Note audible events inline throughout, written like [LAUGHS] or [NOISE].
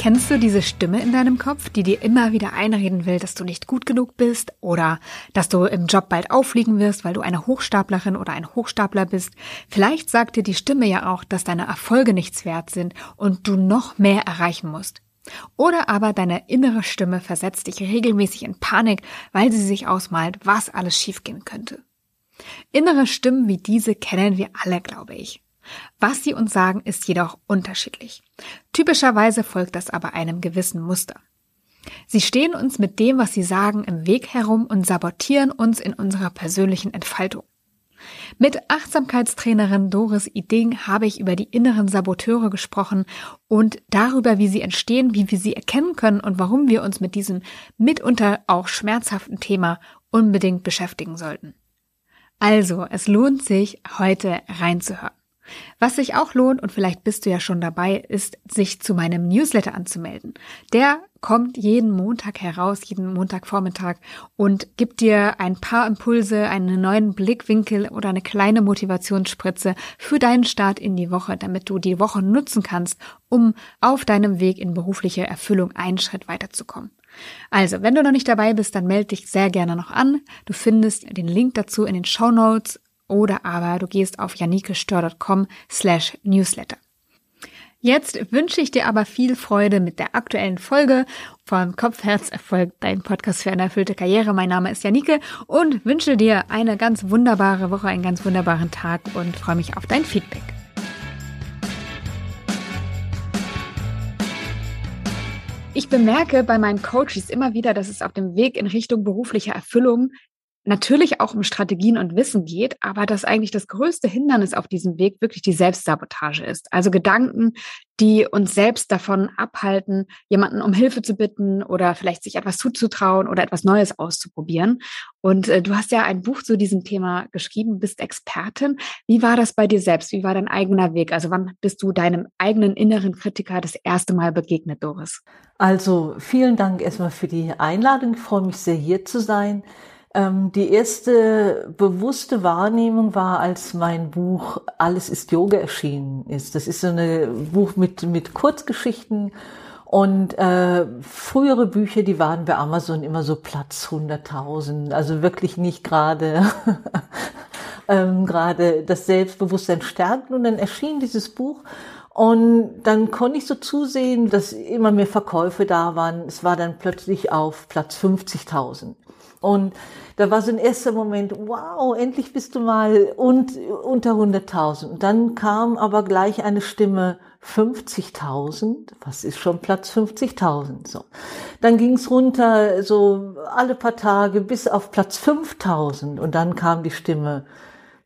Kennst du diese Stimme in deinem Kopf, die dir immer wieder einreden will, dass du nicht gut genug bist oder dass du im Job bald auffliegen wirst, weil du eine Hochstaplerin oder ein Hochstapler bist? Vielleicht sagt dir die Stimme ja auch, dass deine Erfolge nichts wert sind und du noch mehr erreichen musst. Oder aber deine innere Stimme versetzt dich regelmäßig in Panik, weil sie sich ausmalt, was alles schiefgehen könnte. Innere Stimmen wie diese kennen wir alle, glaube ich. Was sie uns sagen, ist jedoch unterschiedlich. Typischerweise folgt das aber einem gewissen Muster. Sie stehen uns mit dem, was sie sagen, im Weg herum und sabotieren uns in unserer persönlichen Entfaltung. Mit Achtsamkeitstrainerin Doris Iding habe ich über die inneren Saboteure gesprochen und darüber, wie sie entstehen, wie wir sie erkennen können und warum wir uns mit diesem mitunter auch schmerzhaften Thema unbedingt beschäftigen sollten. Also, es lohnt sich, heute reinzuhören. Was sich auch lohnt, und vielleicht bist du ja schon dabei, ist, sich zu meinem Newsletter anzumelden. Der kommt jeden Montag heraus, jeden Montagvormittag und gibt dir ein paar Impulse, einen neuen Blickwinkel oder eine kleine Motivationsspritze für deinen Start in die Woche, damit du die Woche nutzen kannst, um auf deinem Weg in berufliche Erfüllung einen Schritt weiterzukommen. Also, wenn du noch nicht dabei bist, dann melde dich sehr gerne noch an. Du findest den Link dazu in den Show Notes oder aber du gehst auf janikestör.com slash newsletter. Jetzt wünsche ich dir aber viel Freude mit der aktuellen Folge von Kopf, Herz, Erfolg, dein Podcast für eine erfüllte Karriere. Mein Name ist Janike und wünsche dir eine ganz wunderbare Woche, einen ganz wunderbaren Tag und freue mich auf dein Feedback. Ich bemerke bei meinen Coaches immer wieder, dass es auf dem Weg in Richtung beruflicher Erfüllung natürlich auch um Strategien und Wissen geht, aber dass eigentlich das größte Hindernis auf diesem Weg wirklich die Selbstsabotage ist. Also Gedanken, die uns selbst davon abhalten, jemanden um Hilfe zu bitten oder vielleicht sich etwas zuzutrauen oder etwas Neues auszuprobieren. Und äh, du hast ja ein Buch zu diesem Thema geschrieben, bist Expertin. Wie war das bei dir selbst? Wie war dein eigener Weg? Also wann bist du deinem eigenen inneren Kritiker das erste Mal begegnet, Doris? Also vielen Dank erstmal für die Einladung. Ich freue mich sehr, hier zu sein. Ähm, die erste bewusste Wahrnehmung war, als mein Buch Alles ist Yoga erschienen ist. Das ist so ein Buch mit, mit Kurzgeschichten und äh, frühere Bücher, die waren bei Amazon immer so Platz 100.000, also wirklich nicht gerade [LAUGHS] ähm, gerade das Selbstbewusstsein stärken. Und dann erschien dieses Buch und dann konnte ich so zusehen, dass immer mehr Verkäufe da waren. Es war dann plötzlich auf Platz 50.000. Und da war so ein erster Moment, wow, endlich bist du mal und, unter 100.000. Und dann kam aber gleich eine Stimme, 50.000, was ist schon Platz 50.000? So. Dann ging's runter, so alle paar Tage bis auf Platz 5.000 und dann kam die Stimme.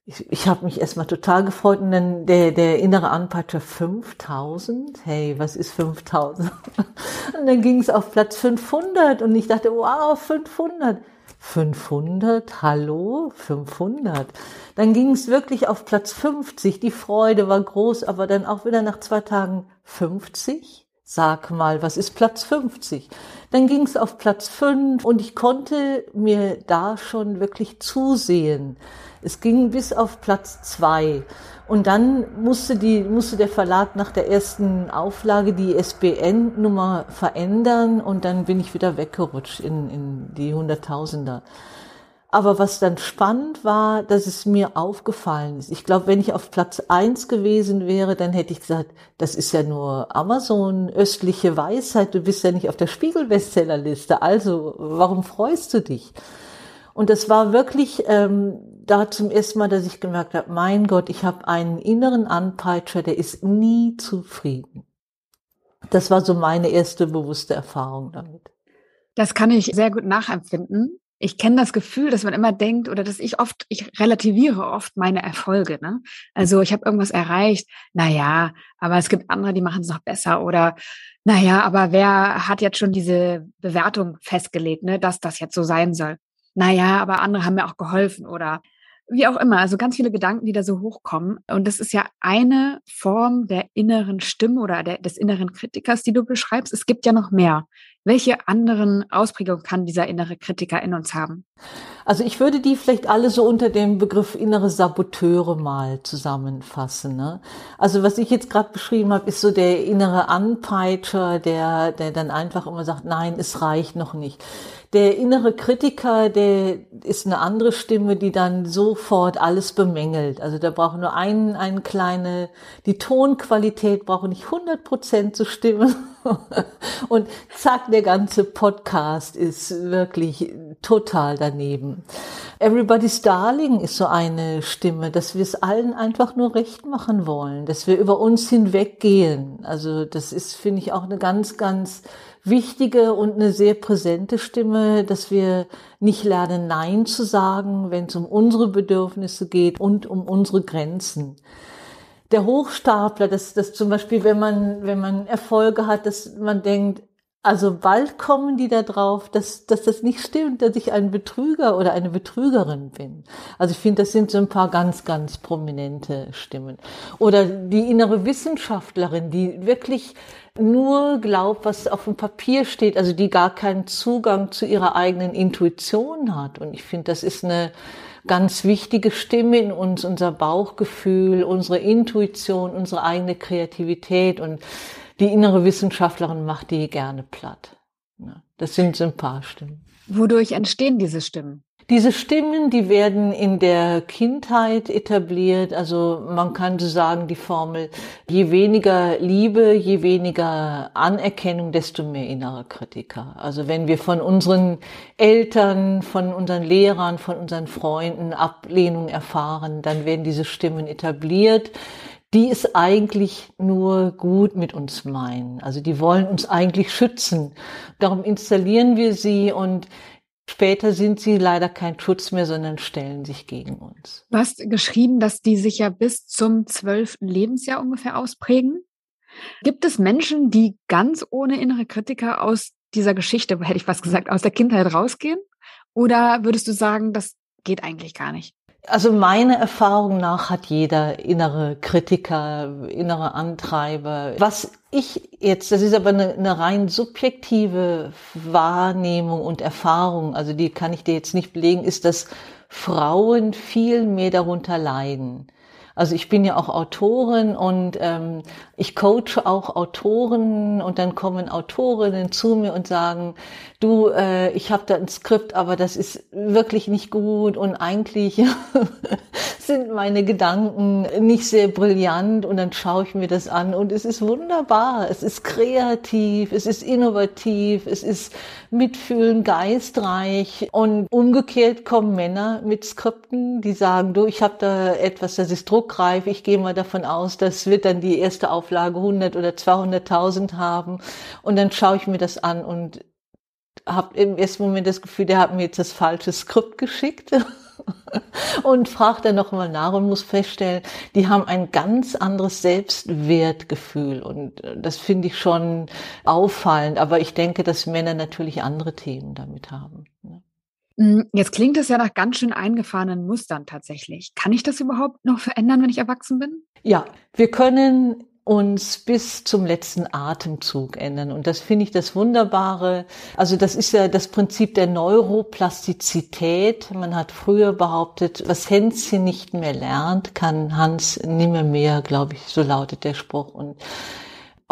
Ich, ich habe mich erstmal total gefreut und dann der, der innere Anpeitscher 5000. Hey, was ist 5000? [LAUGHS] Und dann ging's auf Platz 500 und ich dachte, wow, 500. 500, hallo, 500. Dann ging es wirklich auf Platz 50. Die Freude war groß, aber dann auch wieder nach zwei Tagen 50. Sag mal, was ist Platz 50? Dann ging es auf Platz 5 und ich konnte mir da schon wirklich zusehen. Es ging bis auf Platz 2. Und dann musste, die, musste der Verlag nach der ersten Auflage die SBN-Nummer verändern und dann bin ich wieder weggerutscht in, in die Hunderttausender. Aber was dann spannend war, dass es mir aufgefallen ist. Ich glaube, wenn ich auf Platz eins gewesen wäre, dann hätte ich gesagt, das ist ja nur Amazon, östliche Weisheit, du bist ja nicht auf der Spiegel-Bestsellerliste. Also, warum freust du dich? Und das war wirklich ähm, da zum ersten Mal, dass ich gemerkt habe, mein Gott, ich habe einen inneren Anpeitscher, der ist nie zufrieden. Das war so meine erste bewusste Erfahrung damit. Das kann ich sehr gut nachempfinden. Ich kenne das Gefühl, dass man immer denkt oder dass ich oft, ich relativiere oft meine Erfolge. Ne? Also ich habe irgendwas erreicht, naja, aber es gibt andere, die machen es noch besser oder naja, aber wer hat jetzt schon diese Bewertung festgelegt, ne, dass das jetzt so sein soll? Naja, aber andere haben mir auch geholfen oder wie auch immer, also ganz viele Gedanken, die da so hochkommen. Und das ist ja eine Form der inneren Stimme oder der, des inneren Kritikers, die du beschreibst. Es gibt ja noch mehr. Welche anderen Ausprägungen kann dieser innere Kritiker in uns haben? Also ich würde die vielleicht alle so unter dem Begriff innere Saboteure mal zusammenfassen. Ne? Also was ich jetzt gerade beschrieben habe, ist so der innere Anpeitscher, der, der dann einfach immer sagt, nein, es reicht noch nicht. Der innere Kritiker, der ist eine andere Stimme, die dann sofort alles bemängelt. Also da braucht nur ein, eine kleine, die Tonqualität braucht nicht 100 Prozent zu stimmen. [LAUGHS] Und zack, der ganze Podcast ist wirklich total daneben. Everybody's Darling ist so eine Stimme, dass wir es allen einfach nur recht machen wollen, dass wir über uns hinweggehen. Also das ist, finde ich, auch eine ganz, ganz wichtige und eine sehr präsente Stimme, dass wir nicht lernen, Nein zu sagen, wenn es um unsere Bedürfnisse geht und um unsere Grenzen. Der Hochstapler, dass das zum Beispiel, wenn man, wenn man Erfolge hat, dass man denkt, also bald kommen die da drauf, dass, dass das nicht stimmt, dass ich ein Betrüger oder eine Betrügerin bin. Also ich finde, das sind so ein paar ganz, ganz prominente Stimmen. Oder die innere Wissenschaftlerin, die wirklich nur glaubt, was auf dem Papier steht, also die gar keinen Zugang zu ihrer eigenen Intuition hat. Und ich finde, das ist eine ganz wichtige Stimme in uns, unser Bauchgefühl, unsere Intuition, unsere eigene Kreativität und die innere Wissenschaftlerin macht die gerne platt. Das sind so ein paar Stimmen. Wodurch entstehen diese Stimmen? Diese Stimmen, die werden in der Kindheit etabliert. Also man kann so sagen, die Formel, je weniger Liebe, je weniger Anerkennung, desto mehr innerer Kritiker. Also wenn wir von unseren Eltern, von unseren Lehrern, von unseren Freunden Ablehnung erfahren, dann werden diese Stimmen etabliert die es eigentlich nur gut mit uns meinen. Also die wollen uns eigentlich schützen. Darum installieren wir sie und Später sind sie leider kein Schutz mehr, sondern stellen sich gegen uns. Du hast geschrieben, dass die sich ja bis zum zwölften Lebensjahr ungefähr ausprägen. Gibt es Menschen, die ganz ohne innere Kritiker aus dieser Geschichte, hätte ich was gesagt, aus der Kindheit rausgehen? Oder würdest du sagen, das geht eigentlich gar nicht? Also meiner Erfahrung nach hat jeder innere Kritiker, innere Antreiber. Was ich jetzt, das ist aber eine, eine rein subjektive Wahrnehmung und Erfahrung, also die kann ich dir jetzt nicht belegen, ist, dass Frauen viel mehr darunter leiden. Also ich bin ja auch Autorin und ähm, ich coache auch Autoren und dann kommen Autorinnen zu mir und sagen, du, äh, ich habe da ein Skript, aber das ist wirklich nicht gut und eigentlich [LAUGHS] sind meine Gedanken nicht sehr brillant und dann schaue ich mir das an und es ist wunderbar, es ist kreativ, es ist innovativ, es ist mitfühlen, geistreich und umgekehrt kommen Männer mit Skripten, die sagen, du, ich habe da etwas, das ist druckreif, ich gehe mal davon aus, das wird dann die erste Auflage 100 oder 200.000 haben und dann schaue ich mir das an und habe im ersten Moment das Gefühl, der hat mir jetzt das falsche Skript geschickt. [LAUGHS] und fragt dann nochmal nach und muss feststellen, die haben ein ganz anderes Selbstwertgefühl und äh, das finde ich schon auffallend. Aber ich denke, dass Männer natürlich andere Themen damit haben. Ne? Hm, jetzt klingt es ja nach ganz schön eingefahrenen Mustern tatsächlich. Kann ich das überhaupt noch verändern, wenn ich erwachsen bin? Ja, wir können uns bis zum letzten Atemzug ändern. Und das finde ich das Wunderbare. Also das ist ja das Prinzip der Neuroplastizität. Man hat früher behauptet, was Hänschen nicht mehr lernt, kann Hans nimmer mehr, glaube ich, so lautet der Spruch. Und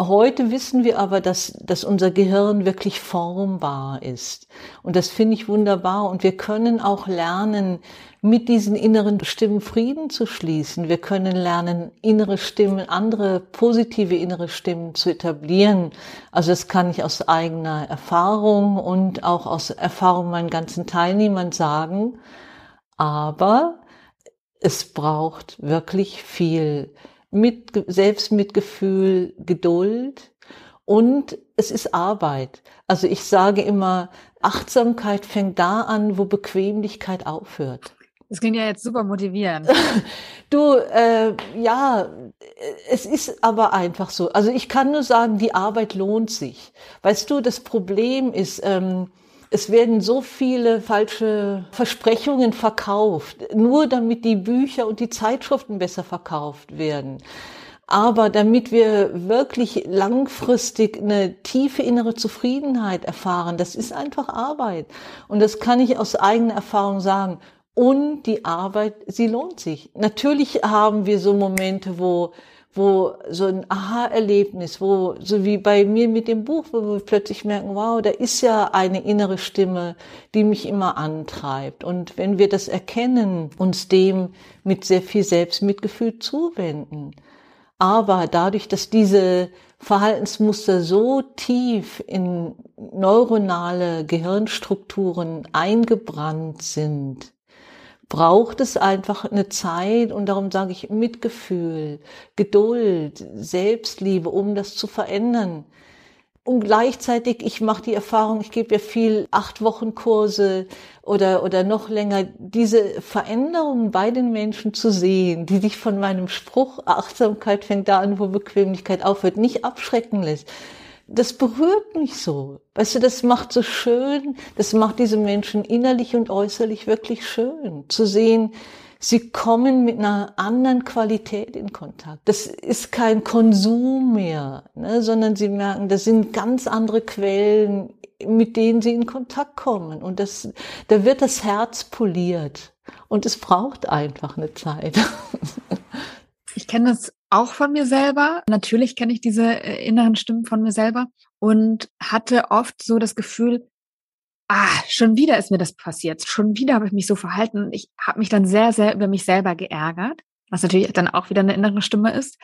Heute wissen wir aber, dass, dass unser Gehirn wirklich formbar ist. Und das finde ich wunderbar. Und wir können auch lernen, mit diesen inneren Stimmen Frieden zu schließen. Wir können lernen, innere Stimmen, andere positive innere Stimmen zu etablieren. Also das kann ich aus eigener Erfahrung und auch aus Erfahrung meinen ganzen Teilnehmern sagen. Aber es braucht wirklich viel mit Selbstmitgefühl, Geduld und es ist Arbeit. Also ich sage immer, Achtsamkeit fängt da an, wo Bequemlichkeit aufhört. Das klingt ja jetzt super motivierend. [LAUGHS] du, äh, ja, es ist aber einfach so. Also ich kann nur sagen, die Arbeit lohnt sich. Weißt du, das Problem ist, ähm, Es werden so viele falsche Versprechungen verkauft, nur damit die Bücher und die Zeitschriften besser verkauft werden. Aber damit wir wirklich langfristig eine tiefe innere Zufriedenheit erfahren, das ist einfach Arbeit. Und das kann ich aus eigener Erfahrung sagen. Und die Arbeit, sie lohnt sich. Natürlich haben wir so Momente, wo wo so ein Aha-Erlebnis, wo, so wie bei mir mit dem Buch, wo wir plötzlich merken, wow, da ist ja eine innere Stimme, die mich immer antreibt. Und wenn wir das erkennen, uns dem mit sehr viel Selbstmitgefühl zuwenden. Aber dadurch, dass diese Verhaltensmuster so tief in neuronale Gehirnstrukturen eingebrannt sind, braucht es einfach eine Zeit und darum sage ich Mitgefühl, Geduld, Selbstliebe, um das zu verändern. Und gleichzeitig, ich mache die Erfahrung, ich gebe ja viel acht Wochen Kurse oder, oder noch länger, diese Veränderungen bei den Menschen zu sehen, die sich von meinem Spruch, Achtsamkeit fängt da an, wo Bequemlichkeit aufhört, nicht abschrecken lässt das berührt mich so. Weißt du, das macht so schön, das macht diese Menschen innerlich und äußerlich wirklich schön. Zu sehen, sie kommen mit einer anderen Qualität in Kontakt. Das ist kein Konsum mehr, ne, sondern sie merken, das sind ganz andere Quellen, mit denen sie in Kontakt kommen. Und das, da wird das Herz poliert. Und es braucht einfach eine Zeit. [LAUGHS] Ich kenne das auch von mir selber. Natürlich kenne ich diese äh, inneren Stimmen von mir selber und hatte oft so das Gefühl, ah, schon wieder ist mir das passiert. Schon wieder habe ich mich so verhalten. Ich habe mich dann sehr, sehr über mich selber geärgert, was natürlich dann auch wieder eine innere Stimme ist.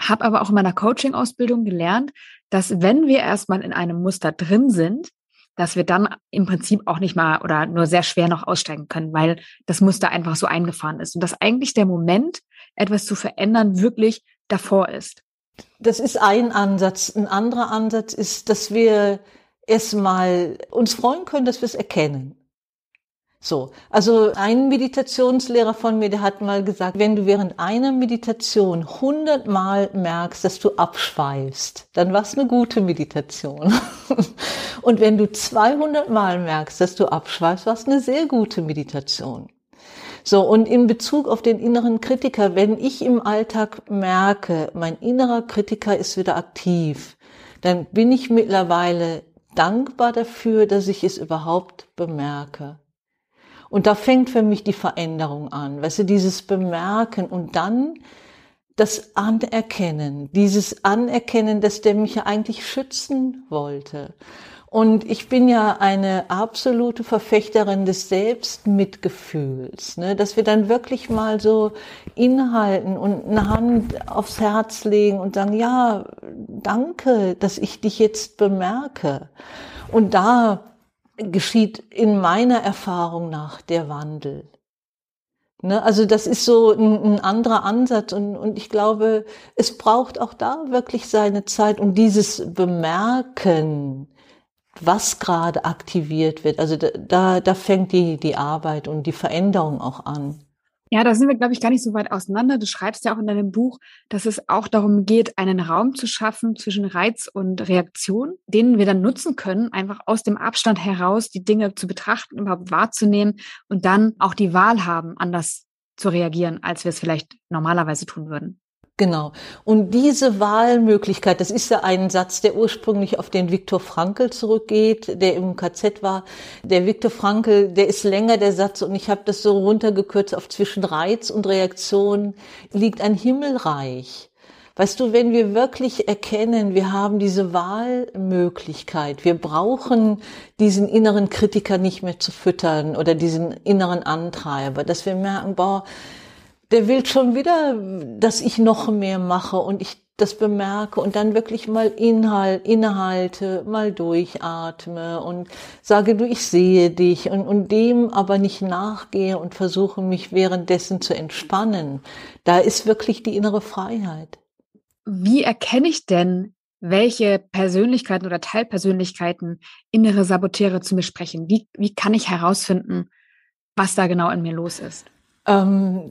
Habe aber auch in meiner Coaching-Ausbildung gelernt, dass wenn wir erstmal in einem Muster drin sind, dass wir dann im Prinzip auch nicht mal oder nur sehr schwer noch aussteigen können, weil das Muster einfach so eingefahren ist. Und dass eigentlich der Moment, etwas zu verändern, wirklich davor ist. Das ist ein Ansatz. Ein anderer Ansatz ist, dass wir erstmal uns freuen können, dass wir es erkennen. So, also ein Meditationslehrer von mir, der hat mal gesagt, wenn du während einer Meditation hundertmal merkst, dass du abschweifst, dann war es eine gute Meditation. [LAUGHS] Und wenn du 200 Mal merkst, dass du abschweifst, war es eine sehr gute Meditation. So, und in Bezug auf den inneren Kritiker, wenn ich im Alltag merke, mein innerer Kritiker ist wieder aktiv, dann bin ich mittlerweile dankbar dafür, dass ich es überhaupt bemerke. Und da fängt für mich die Veränderung an. Weißt du, dieses Bemerken und dann das Anerkennen, dieses Anerkennen, dass der mich ja eigentlich schützen wollte. Und ich bin ja eine absolute Verfechterin des Selbstmitgefühls, ne? dass wir dann wirklich mal so inhalten und eine Hand aufs Herz legen und sagen, ja, danke, dass ich dich jetzt bemerke. Und da geschieht in meiner Erfahrung nach der Wandel. Ne, also das ist so ein, ein anderer Ansatz und, und ich glaube, es braucht auch da wirklich seine Zeit und dieses Bemerken, was gerade aktiviert wird. Also da, da fängt die, die Arbeit und die Veränderung auch an. Ja, da sind wir, glaube ich, gar nicht so weit auseinander. Du schreibst ja auch in deinem Buch, dass es auch darum geht, einen Raum zu schaffen zwischen Reiz und Reaktion, den wir dann nutzen können, einfach aus dem Abstand heraus die Dinge zu betrachten, überhaupt wahrzunehmen und dann auch die Wahl haben, anders zu reagieren, als wir es vielleicht normalerweise tun würden. Genau. Und diese Wahlmöglichkeit, das ist ja ein Satz, der ursprünglich auf den Viktor Frankl zurückgeht, der im KZ war. Der Viktor Frankl, der ist länger der Satz und ich habe das so runtergekürzt auf zwischen Reiz und Reaktion liegt ein Himmelreich. Weißt du, wenn wir wirklich erkennen, wir haben diese Wahlmöglichkeit, wir brauchen diesen inneren Kritiker nicht mehr zu füttern oder diesen inneren Antreiber, dass wir merken, boah, der will schon wieder, dass ich noch mehr mache und ich das bemerke und dann wirklich mal Inhalt, innehalte, mal durchatme und sage, du, ich sehe dich und, und dem aber nicht nachgehe und versuche mich währenddessen zu entspannen. Da ist wirklich die innere Freiheit. Wie erkenne ich denn, welche Persönlichkeiten oder Teilpersönlichkeiten innere Saboteure zu mir sprechen? Wie, wie kann ich herausfinden, was da genau in mir los ist? Ähm,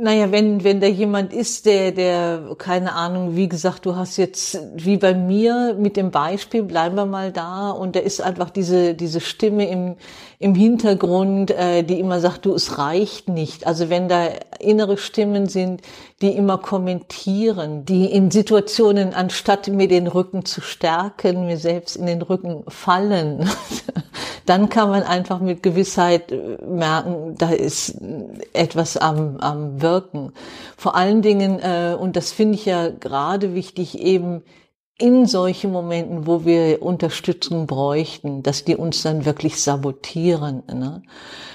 Naja, wenn, wenn da jemand ist, der, der, keine Ahnung, wie gesagt, du hast jetzt, wie bei mir mit dem Beispiel, bleiben wir mal da, und da ist einfach diese, diese Stimme im, im Hintergrund, äh, die immer sagt, du, es reicht nicht. Also wenn da innere Stimmen sind, die immer kommentieren, die in Situationen, anstatt mir den Rücken zu stärken, mir selbst in den Rücken fallen, [LAUGHS] dann kann man einfach mit Gewissheit äh, merken, da ist etwas am, am Wirken. Vor allen Dingen, äh, und das finde ich ja gerade wichtig, eben in solchen Momenten, wo wir Unterstützung bräuchten, dass die uns dann wirklich sabotieren. Ne?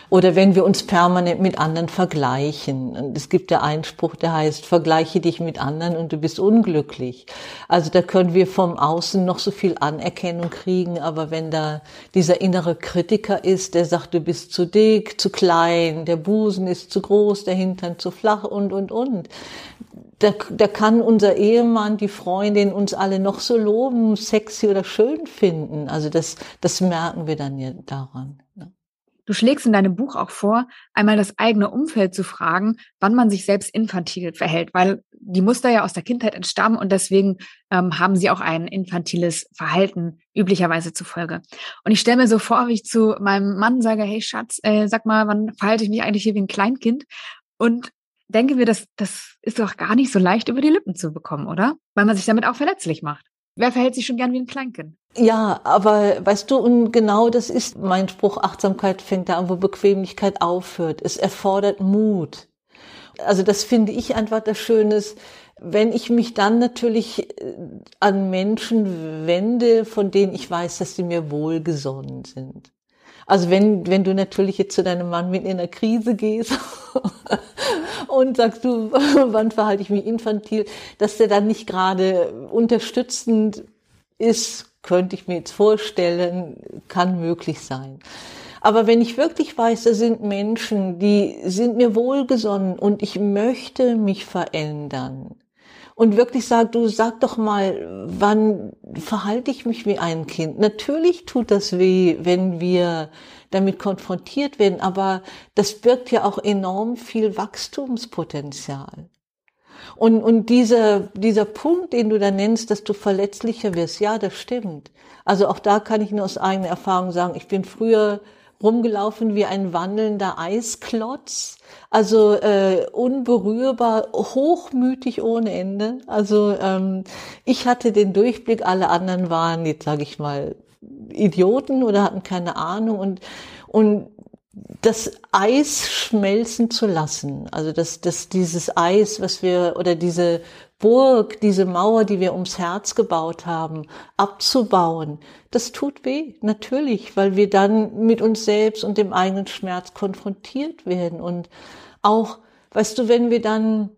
Oder wenn wir uns permanent mit anderen vergleichen. Und es gibt ja einen Spruch, der heißt, vergleiche dich mit anderen und du bist unglücklich. Also da können wir vom Außen noch so viel Anerkennung kriegen, aber wenn da dieser innere Kritiker ist, der sagt, du bist zu dick, zu klein, der Busen ist zu groß, der Hintern zu flach und, und, und, da, da kann unser Ehemann, die Freundin uns alle noch so loben, sexy oder schön finden. Also das, das merken wir dann ja daran. Ne? Du schlägst in deinem Buch auch vor, einmal das eigene Umfeld zu fragen, wann man sich selbst infantil verhält, weil die Muster ja aus der Kindheit entstammen und deswegen ähm, haben sie auch ein infantiles Verhalten üblicherweise zufolge. Und ich stelle mir so vor, wie ich zu meinem Mann sage, hey Schatz, äh, sag mal, wann verhalte ich mich eigentlich hier wie ein Kleinkind? Und denke mir, das, das ist doch gar nicht so leicht über die Lippen zu bekommen, oder? Weil man sich damit auch verletzlich macht. Wer verhält sich schon gern wie ein Kleinkind? Ja, aber weißt du, und genau das ist mein Spruch, Achtsamkeit fängt da an, wo Bequemlichkeit aufhört. Es erfordert Mut. Also das finde ich einfach das Schöne, wenn ich mich dann natürlich äh, an Menschen wende, von denen ich weiß, dass sie mir wohlgesonnen sind. Also wenn, wenn du natürlich jetzt zu deinem Mann mit in einer Krise gehst [LAUGHS] und sagst du, [LAUGHS] wann verhalte ich mich infantil, dass der dann nicht gerade unterstützend ist, könnte ich mir jetzt vorstellen, kann möglich sein. Aber wenn ich wirklich weiß, da sind Menschen, die sind mir wohlgesonnen und ich möchte mich verändern, und wirklich sagt, du sag doch mal, wann verhalte ich mich wie ein Kind? Natürlich tut das weh, wenn wir damit konfrontiert werden, aber das birgt ja auch enorm viel Wachstumspotenzial. Und, und dieser, dieser Punkt, den du da nennst, dass du verletzlicher wirst, ja, das stimmt. Also auch da kann ich nur aus eigener Erfahrung sagen, ich bin früher rumgelaufen wie ein wandelnder Eisklotz, also äh, unberührbar, hochmütig ohne Ende. Also ähm, ich hatte den Durchblick, alle anderen waren jetzt sage ich mal Idioten oder hatten keine Ahnung und und das Eis schmelzen zu lassen, also dass das dieses Eis, was wir oder diese Burg, diese Mauer, die wir ums Herz gebaut haben, abzubauen, das tut weh, natürlich, weil wir dann mit uns selbst und dem eigenen Schmerz konfrontiert werden. Und auch, weißt du, wenn wir dann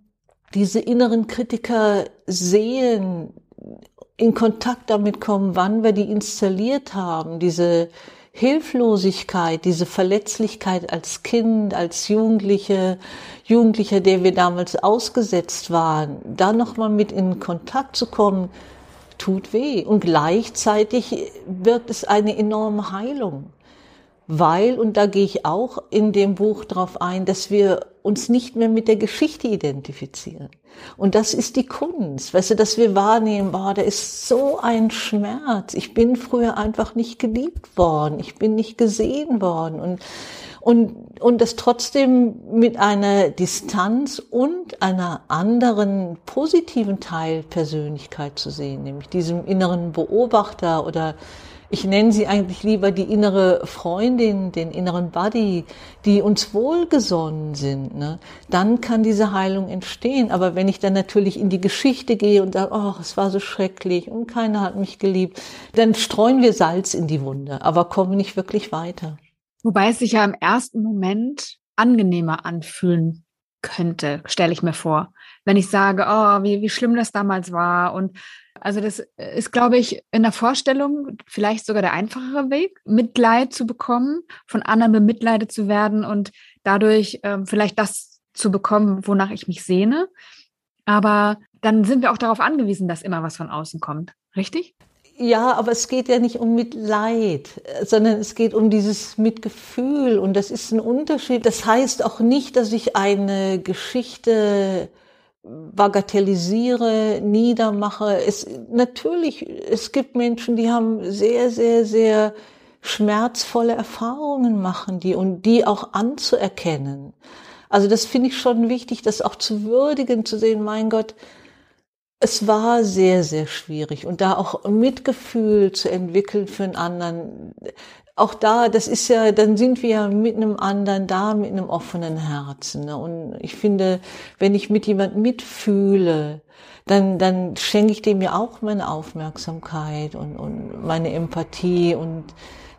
diese inneren Kritiker sehen, in Kontakt damit kommen, wann wir die installiert haben, diese Hilflosigkeit, diese Verletzlichkeit als Kind, als Jugendliche, Jugendlicher, der wir damals ausgesetzt waren, da nochmal mit in Kontakt zu kommen, tut weh. Und gleichzeitig birgt es eine enorme Heilung weil, und da gehe ich auch in dem Buch drauf ein, dass wir uns nicht mehr mit der Geschichte identifizieren. Und das ist die Kunst, weißt du, dass wir wahrnehmen, boah, da ist so ein Schmerz. Ich bin früher einfach nicht geliebt worden. Ich bin nicht gesehen worden. Und, und, und das trotzdem mit einer Distanz und einer anderen positiven Teilpersönlichkeit zu sehen, nämlich diesem inneren Beobachter oder ich nenne sie eigentlich lieber die innere Freundin, den inneren Buddy, die uns wohlgesonnen sind, ne? dann kann diese Heilung entstehen. Aber wenn ich dann natürlich in die Geschichte gehe und sage, oh, es war so schrecklich und keiner hat mich geliebt, dann streuen wir Salz in die Wunde, aber kommen nicht wirklich weiter. Wobei es sich ja im ersten Moment angenehmer anfühlen könnte, stelle ich mir vor. Wenn ich sage, oh, wie, wie schlimm das damals war und also das ist, glaube ich, in der Vorstellung vielleicht sogar der einfachere Weg, Mitleid zu bekommen, von anderen bemitleidet zu werden und dadurch ähm, vielleicht das zu bekommen, wonach ich mich sehne. Aber dann sind wir auch darauf angewiesen, dass immer was von außen kommt. Richtig? Ja, aber es geht ja nicht um Mitleid, sondern es geht um dieses Mitgefühl und das ist ein Unterschied. Das heißt auch nicht, dass ich eine Geschichte bagatellisiere, niedermache. Es, natürlich, es gibt Menschen, die haben sehr, sehr, sehr schmerzvolle Erfahrungen machen, die und die auch anzuerkennen. Also das finde ich schon wichtig, das auch zu würdigen, zu sehen, mein Gott, es war sehr, sehr schwierig und da auch Mitgefühl zu entwickeln für einen anderen. Auch da, das ist ja, dann sind wir ja mit einem anderen da, mit einem offenen Herzen. Ne? Und ich finde, wenn ich mit jemand mitfühle, dann, dann schenke ich dem ja auch meine Aufmerksamkeit und, und meine Empathie und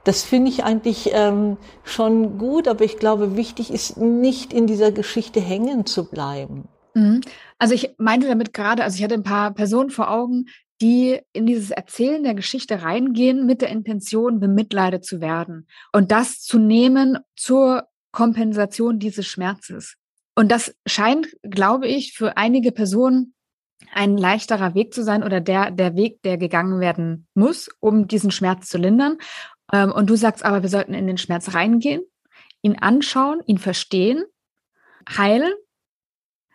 das finde ich eigentlich ähm, schon gut, aber ich glaube, wichtig ist nicht in dieser Geschichte hängen zu bleiben. Mhm. Also ich meinte damit gerade, also ich hatte ein paar Personen vor Augen, die in dieses Erzählen der Geschichte reingehen mit der Intention, bemitleidet zu werden und das zu nehmen zur Kompensation dieses Schmerzes. Und das scheint, glaube ich, für einige Personen ein leichterer Weg zu sein oder der, der Weg, der gegangen werden muss, um diesen Schmerz zu lindern. Ähm, und du sagst aber, wir sollten in den Schmerz reingehen, ihn anschauen, ihn verstehen, heilen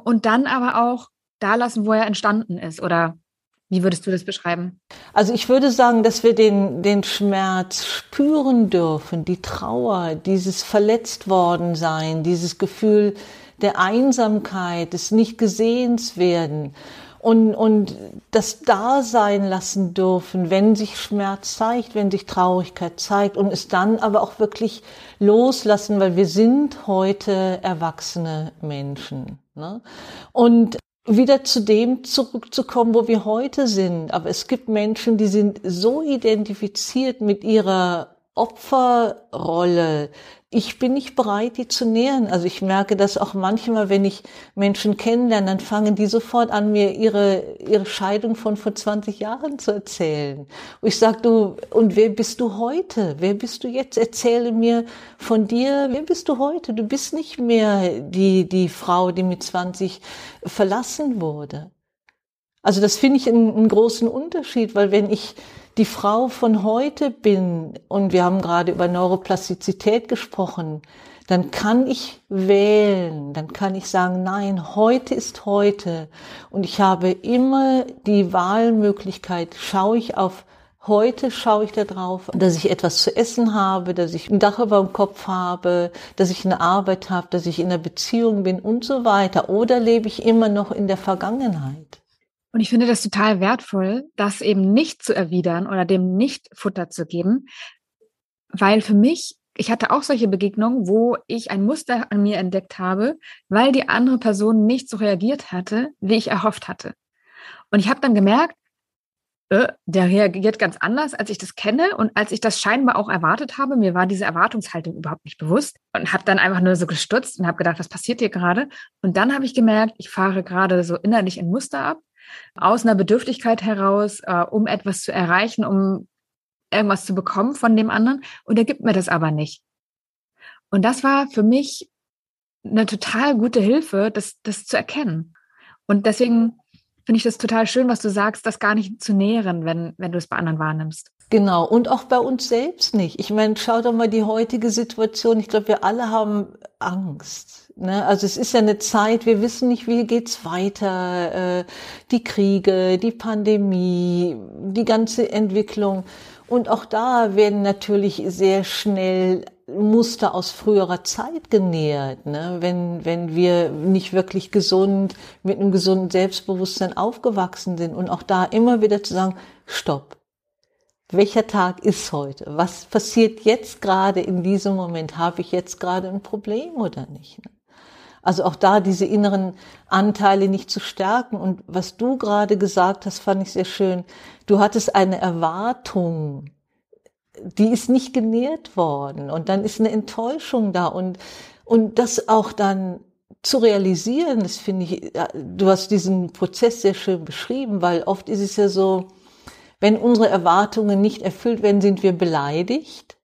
und dann aber auch da lassen, wo er entstanden ist? Oder wie würdest du das beschreiben? Also ich würde sagen, dass wir den, den Schmerz spüren dürfen, die Trauer, dieses verletzt worden sein, dieses Gefühl der Einsamkeit, des nicht gesehens werden und, und das da sein lassen dürfen, wenn sich Schmerz zeigt, wenn sich Traurigkeit zeigt und es dann aber auch wirklich loslassen, weil wir sind heute erwachsene Menschen. Ne? Und wieder zu dem zurückzukommen, wo wir heute sind. Aber es gibt Menschen, die sind so identifiziert mit ihrer Opferrolle, ich bin nicht bereit, die zu nähern. Also ich merke das auch manchmal, wenn ich Menschen kennenlerne, dann fangen die sofort an, mir ihre, ihre Scheidung von vor 20 Jahren zu erzählen. Und ich sage, du, und wer bist du heute? Wer bist du jetzt? Erzähle mir von dir, wer bist du heute? Du bist nicht mehr die, die Frau, die mit 20 verlassen wurde. Also das finde ich einen, einen großen Unterschied, weil wenn ich die Frau von heute bin, und wir haben gerade über Neuroplastizität gesprochen, dann kann ich wählen, dann kann ich sagen, nein, heute ist heute. Und ich habe immer die Wahlmöglichkeit, schaue ich auf Heute schaue ich darauf, dass ich etwas zu essen habe, dass ich ein Dach über dem Kopf habe, dass ich eine Arbeit habe, dass ich in einer Beziehung bin und so weiter. Oder lebe ich immer noch in der Vergangenheit? Und ich finde das total wertvoll, das eben nicht zu erwidern oder dem nicht Futter zu geben, weil für mich, ich hatte auch solche Begegnungen, wo ich ein Muster an mir entdeckt habe, weil die andere Person nicht so reagiert hatte, wie ich erhofft hatte. Und ich habe dann gemerkt, äh, der reagiert ganz anders, als ich das kenne und als ich das scheinbar auch erwartet habe. Mir war diese Erwartungshaltung überhaupt nicht bewusst und habe dann einfach nur so gestutzt und habe gedacht, was passiert hier gerade? Und dann habe ich gemerkt, ich fahre gerade so innerlich ein Muster ab aus einer Bedürftigkeit heraus, äh, um etwas zu erreichen, um irgendwas zu bekommen von dem anderen. Und er gibt mir das aber nicht. Und das war für mich eine total gute Hilfe, das, das zu erkennen. Und deswegen finde ich das total schön, was du sagst, das gar nicht zu nähren, wenn, wenn du es bei anderen wahrnimmst. Genau, und auch bei uns selbst nicht. Ich meine, schau doch mal die heutige Situation. Ich glaube, wir alle haben Angst. Ne? Also es ist ja eine Zeit, wir wissen nicht, wie geht's weiter. Äh, die Kriege, die Pandemie, die ganze Entwicklung. Und auch da werden natürlich sehr schnell Muster aus früherer Zeit genährt, ne? wenn, wenn wir nicht wirklich gesund, mit einem gesunden Selbstbewusstsein aufgewachsen sind und auch da immer wieder zu sagen, stopp, welcher Tag ist heute? Was passiert jetzt gerade in diesem Moment? Habe ich jetzt gerade ein Problem oder nicht? Also auch da diese inneren Anteile nicht zu stärken. Und was du gerade gesagt hast, fand ich sehr schön. Du hattest eine Erwartung, die ist nicht genährt worden. Und dann ist eine Enttäuschung da. Und, und das auch dann zu realisieren, das finde ich, du hast diesen Prozess sehr schön beschrieben, weil oft ist es ja so, wenn unsere Erwartungen nicht erfüllt werden, sind wir beleidigt.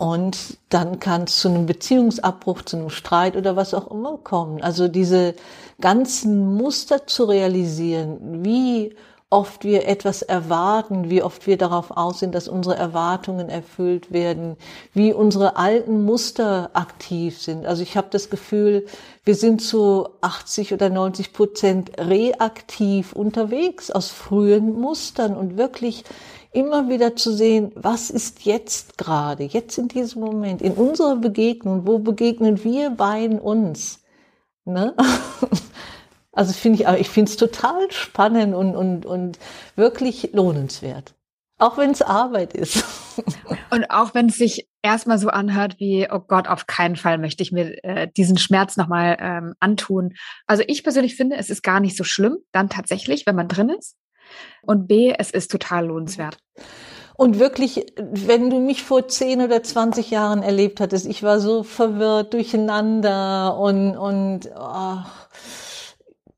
Und dann kann es zu einem Beziehungsabbruch, zu einem Streit oder was auch immer kommen. Also diese ganzen Muster zu realisieren, wie oft wir etwas erwarten, wie oft wir darauf aus sind, dass unsere Erwartungen erfüllt werden, wie unsere alten Muster aktiv sind. Also ich habe das Gefühl, wir sind zu 80 oder 90 Prozent reaktiv unterwegs aus frühen Mustern und wirklich immer wieder zu sehen, was ist jetzt gerade, jetzt in diesem Moment, in unserer Begegnung, wo begegnen wir beiden uns? Ne? [LAUGHS] Also finde ich, ich finde es total spannend und, und, und wirklich lohnenswert. Auch wenn es Arbeit ist. [LAUGHS] Und auch wenn es sich erstmal so anhört wie, oh Gott, auf keinen Fall möchte ich mir äh, diesen Schmerz nochmal ähm, antun. Also ich persönlich finde, es ist gar nicht so schlimm, dann tatsächlich, wenn man drin ist. Und B, es ist total lohnenswert. Und wirklich, wenn du mich vor 10 oder 20 Jahren erlebt hattest, ich war so verwirrt, durcheinander und, und ach,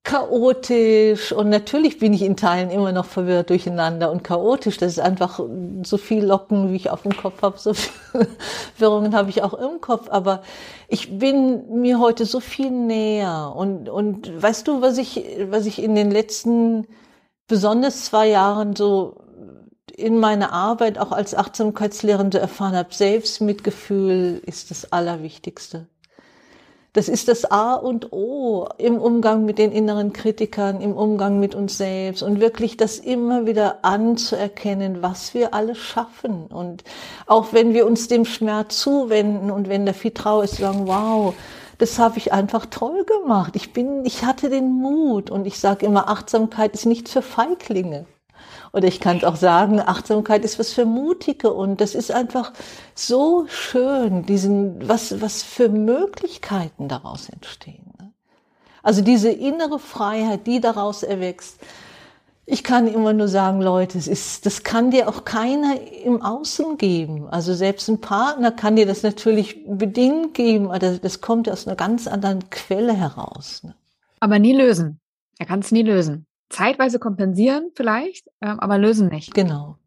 chaotisch und natürlich bin ich in Teilen immer noch verwirrt durcheinander und chaotisch. Das ist einfach so viel Locken, wie ich auf dem Kopf habe, so viele [LAUGHS] Wirrungen habe ich auch im Kopf. Aber ich bin mir heute so viel näher und und weißt du, was ich was ich in den letzten besonders zwei Jahren so in meiner Arbeit auch als Achtsamkeitslehrende erfahren habe, Selbstmitgefühl ist das Allerwichtigste. Das ist das A und O im Umgang mit den inneren Kritikern, im Umgang mit uns selbst und wirklich das immer wieder anzuerkennen, was wir alles schaffen. Und auch wenn wir uns dem Schmerz zuwenden und wenn da viel Trauer ist, sagen, wow, das habe ich einfach toll gemacht. Ich bin, ich hatte den Mut und ich sage immer, Achtsamkeit ist nichts für Feiglinge. Oder ich kann es auch sagen, Achtsamkeit ist was für Mutige und das ist einfach so schön, diesen, was, was für Möglichkeiten daraus entstehen. Ne? Also diese innere Freiheit, die daraus erwächst. Ich kann immer nur sagen, Leute, es ist, das kann dir auch keiner im Außen geben. Also selbst ein Partner kann dir das natürlich bedingt geben, aber das, das kommt aus einer ganz anderen Quelle heraus. Ne? Aber nie lösen. Er kann es nie lösen zeitweise kompensieren vielleicht, ähm, aber lösen nicht. Genau.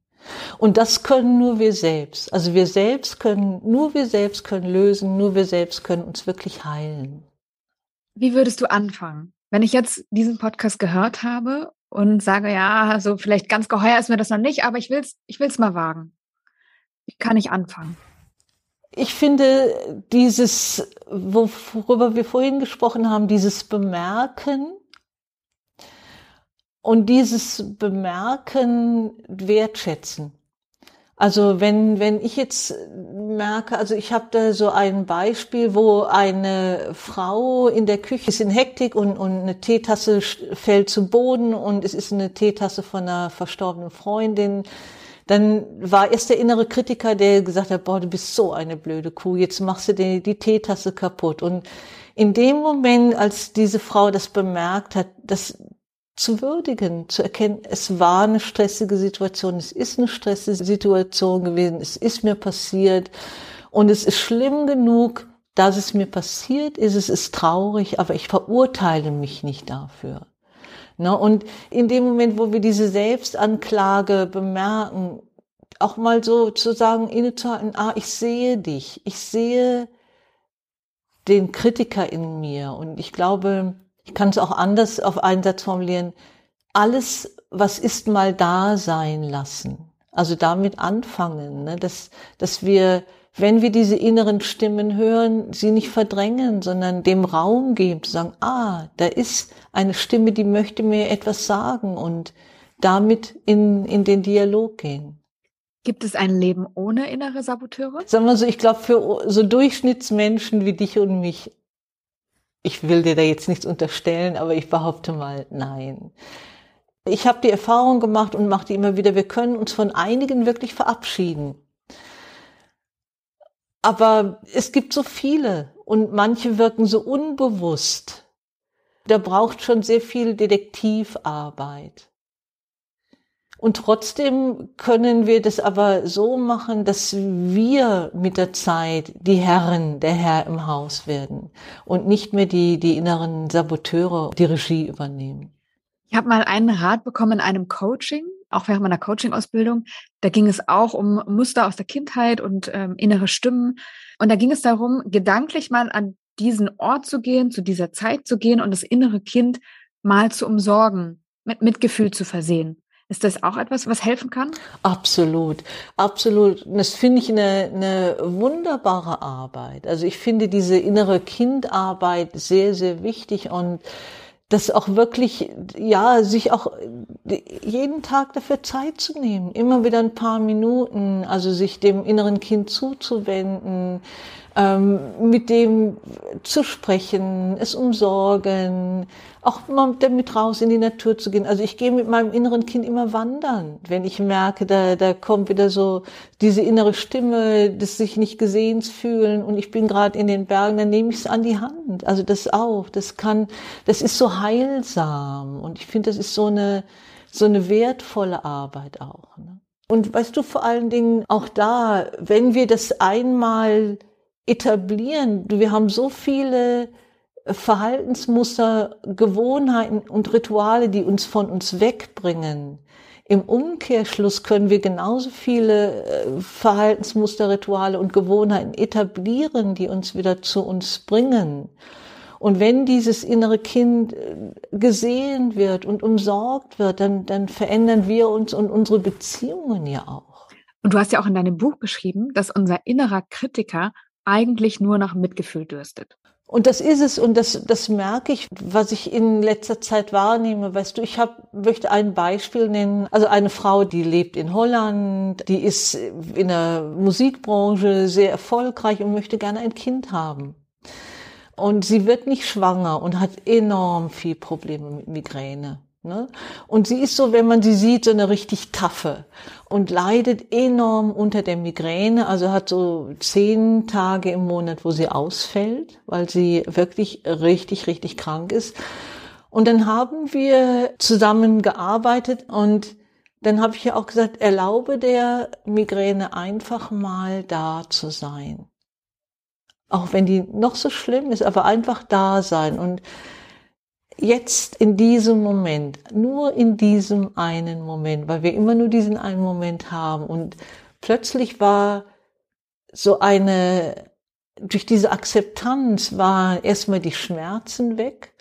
Und das können nur wir selbst. Also wir selbst können, nur wir selbst können lösen, nur wir selbst können uns wirklich heilen. Wie würdest du anfangen? Wenn ich jetzt diesen Podcast gehört habe und sage, ja, so vielleicht ganz geheuer ist mir das noch nicht, aber ich will's, ich will's mal wagen. Wie kann ich anfangen? Ich finde dieses, worüber wir vorhin gesprochen haben, dieses Bemerken, und dieses Bemerken wertschätzen. Also wenn, wenn ich jetzt merke, also ich habe da so ein Beispiel, wo eine Frau in der Küche ist in Hektik und, und eine Teetasse fällt zu Boden und es ist eine Teetasse von einer verstorbenen Freundin. Dann war erst der innere Kritiker, der gesagt hat, boah, du bist so eine blöde Kuh, jetzt machst du die, die Teetasse kaputt. Und in dem Moment, als diese Frau das bemerkt hat, dass zu würdigen, zu erkennen, es war eine stressige Situation, es ist eine stressige Situation gewesen, es ist mir passiert und es ist schlimm genug, dass es mir passiert ist, es ist traurig, aber ich verurteile mich nicht dafür. Ne? Und in dem Moment, wo wir diese Selbstanklage bemerken, auch mal so zu sagen, innezuhalten, ah, ich sehe dich, ich sehe den Kritiker in mir und ich glaube, ich kann es auch anders auf einen Satz formulieren. Alles, was ist mal da sein lassen. Also damit anfangen, ne? dass, dass wir, wenn wir diese inneren Stimmen hören, sie nicht verdrängen, sondern dem Raum geben, zu sagen, ah, da ist eine Stimme, die möchte mir etwas sagen und damit in, in den Dialog gehen. Gibt es ein Leben ohne innere Saboteure? Sagen wir so, ich glaube, für so Durchschnittsmenschen wie dich und mich ich will dir da jetzt nichts unterstellen, aber ich behaupte mal, nein. Ich habe die Erfahrung gemacht und mache die immer wieder, wir können uns von einigen wirklich verabschieden. Aber es gibt so viele und manche wirken so unbewusst. Da braucht schon sehr viel Detektivarbeit. Und trotzdem können wir das aber so machen, dass wir mit der Zeit die Herren, der Herr im Haus werden und nicht mehr die, die inneren Saboteure die Regie übernehmen. Ich habe mal einen Rat bekommen in einem Coaching, auch während meiner Coaching-Ausbildung. Da ging es auch um Muster aus der Kindheit und ähm, innere Stimmen. Und da ging es darum, gedanklich mal an diesen Ort zu gehen, zu dieser Zeit zu gehen und das innere Kind mal zu umsorgen, mit Mitgefühl zu versehen Ist das auch etwas, was helfen kann? Absolut, absolut. Das finde ich eine, eine wunderbare Arbeit. Also ich finde diese innere Kindarbeit sehr, sehr wichtig und das auch wirklich, ja, sich auch jeden Tag dafür Zeit zu nehmen, immer wieder ein paar Minuten, also sich dem inneren Kind zuzuwenden, mit dem zu sprechen, es umsorgen, auch mal damit raus in die Natur zu gehen. Also ich gehe mit meinem inneren Kind immer wandern, wenn ich merke, da, da kommt wieder so diese innere Stimme, das sich nicht gesehen fühlen und ich bin gerade in den Bergen, dann nehme ich es an die Hand. Also das auch, das kann, das ist so heilsam und ich finde, das ist so eine, so eine wertvolle Arbeit auch. Ne? Und weißt du, vor allen Dingen auch da, wenn wir das einmal etablieren. Wir haben so viele Verhaltensmuster, Gewohnheiten und Rituale, die uns von uns wegbringen. Im Umkehrschluss können wir genauso viele äh, Verhaltensmuster, Rituale und Gewohnheiten etablieren, die uns wieder zu uns bringen. Und wenn dieses innere Kind äh, gesehen wird und umsorgt wird, dann, dann verändern wir uns und unsere Beziehungen ja auch. Und du hast ja auch in deinem Buch geschrieben, dass unser innerer Kritiker eigentlich nur nach Mitgefühl dürstet. Und das ist es und das, das merke ich, was ich in letzter Zeit wahrnehme. Weißt du, ich hab, möchte ein Beispiel nennen. Also eine Frau, die lebt in Holland, die ist in der Musikbranche sehr erfolgreich und möchte gerne ein Kind haben. Und sie wird nicht schwanger und hat enorm viel Probleme mit Migräne. Ne? Und sie ist so, wenn man sie sieht, so eine richtig taffe und leidet enorm unter der Migräne, also hat so zehn Tage im Monat, wo sie ausfällt, weil sie wirklich richtig, richtig krank ist. Und dann haben wir zusammen gearbeitet und dann habe ich ja auch gesagt, erlaube der Migräne einfach mal da zu sein. Auch wenn die noch so schlimm ist, aber einfach da sein. Und jetzt in diesem Moment, nur in diesem einen Moment, weil wir immer nur diesen einen Moment haben. Und plötzlich war so eine, durch diese Akzeptanz waren erstmal die Schmerzen weg.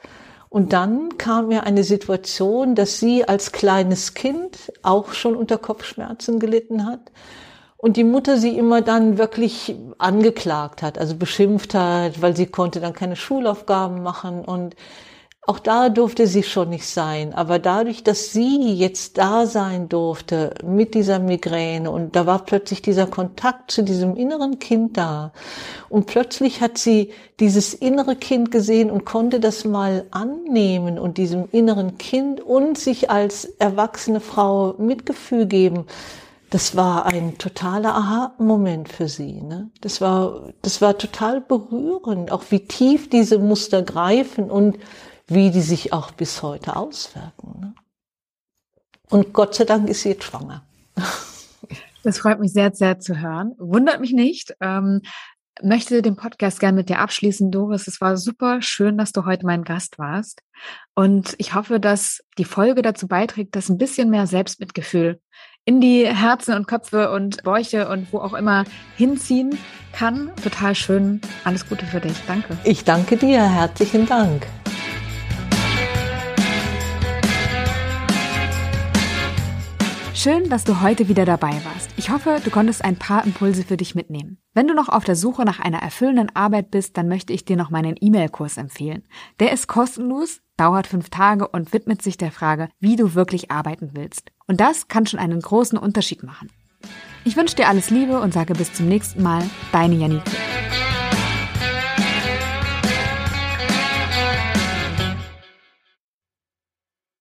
Und dann kam mir eine Situation, dass sie als kleines Kind auch schon unter Kopfschmerzen gelitten hat. Und die Mutter sie immer dann wirklich angeklagt hat, also beschimpft hat, weil sie konnte dann keine Schulaufgaben machen und auch da durfte sie schon nicht sein. Aber dadurch, dass sie jetzt da sein durfte mit dieser Migräne und da war plötzlich dieser Kontakt zu diesem inneren Kind da. Und plötzlich hat sie dieses innere Kind gesehen und konnte das mal annehmen und diesem inneren Kind und sich als erwachsene Frau Mitgefühl geben. Das war ein totaler Aha-Moment für sie. Ne? Das war, das war total berührend, auch wie tief diese Muster greifen und wie die sich auch bis heute auswirken. Ne? Und Gott sei Dank ist sie jetzt schwanger. Das freut mich sehr, sehr zu hören. Wundert mich nicht. Ähm, möchte den Podcast gerne mit dir abschließen, Doris. Es war super schön, dass du heute mein Gast warst. Und ich hoffe, dass die Folge dazu beiträgt, dass ein bisschen mehr Selbstmitgefühl in die Herzen und Köpfe und Bäuche und wo auch immer hinziehen kann. Total schön. Alles Gute für dich. Danke. Ich danke dir. Herzlichen Dank. Schön, dass du heute wieder dabei warst. Ich hoffe, du konntest ein paar Impulse für dich mitnehmen. Wenn du noch auf der Suche nach einer erfüllenden Arbeit bist, dann möchte ich dir noch meinen E-Mail-Kurs empfehlen. Der ist kostenlos, dauert fünf Tage und widmet sich der Frage, wie du wirklich arbeiten willst. Und das kann schon einen großen Unterschied machen. Ich wünsche dir alles Liebe und sage bis zum nächsten Mal, deine Janike.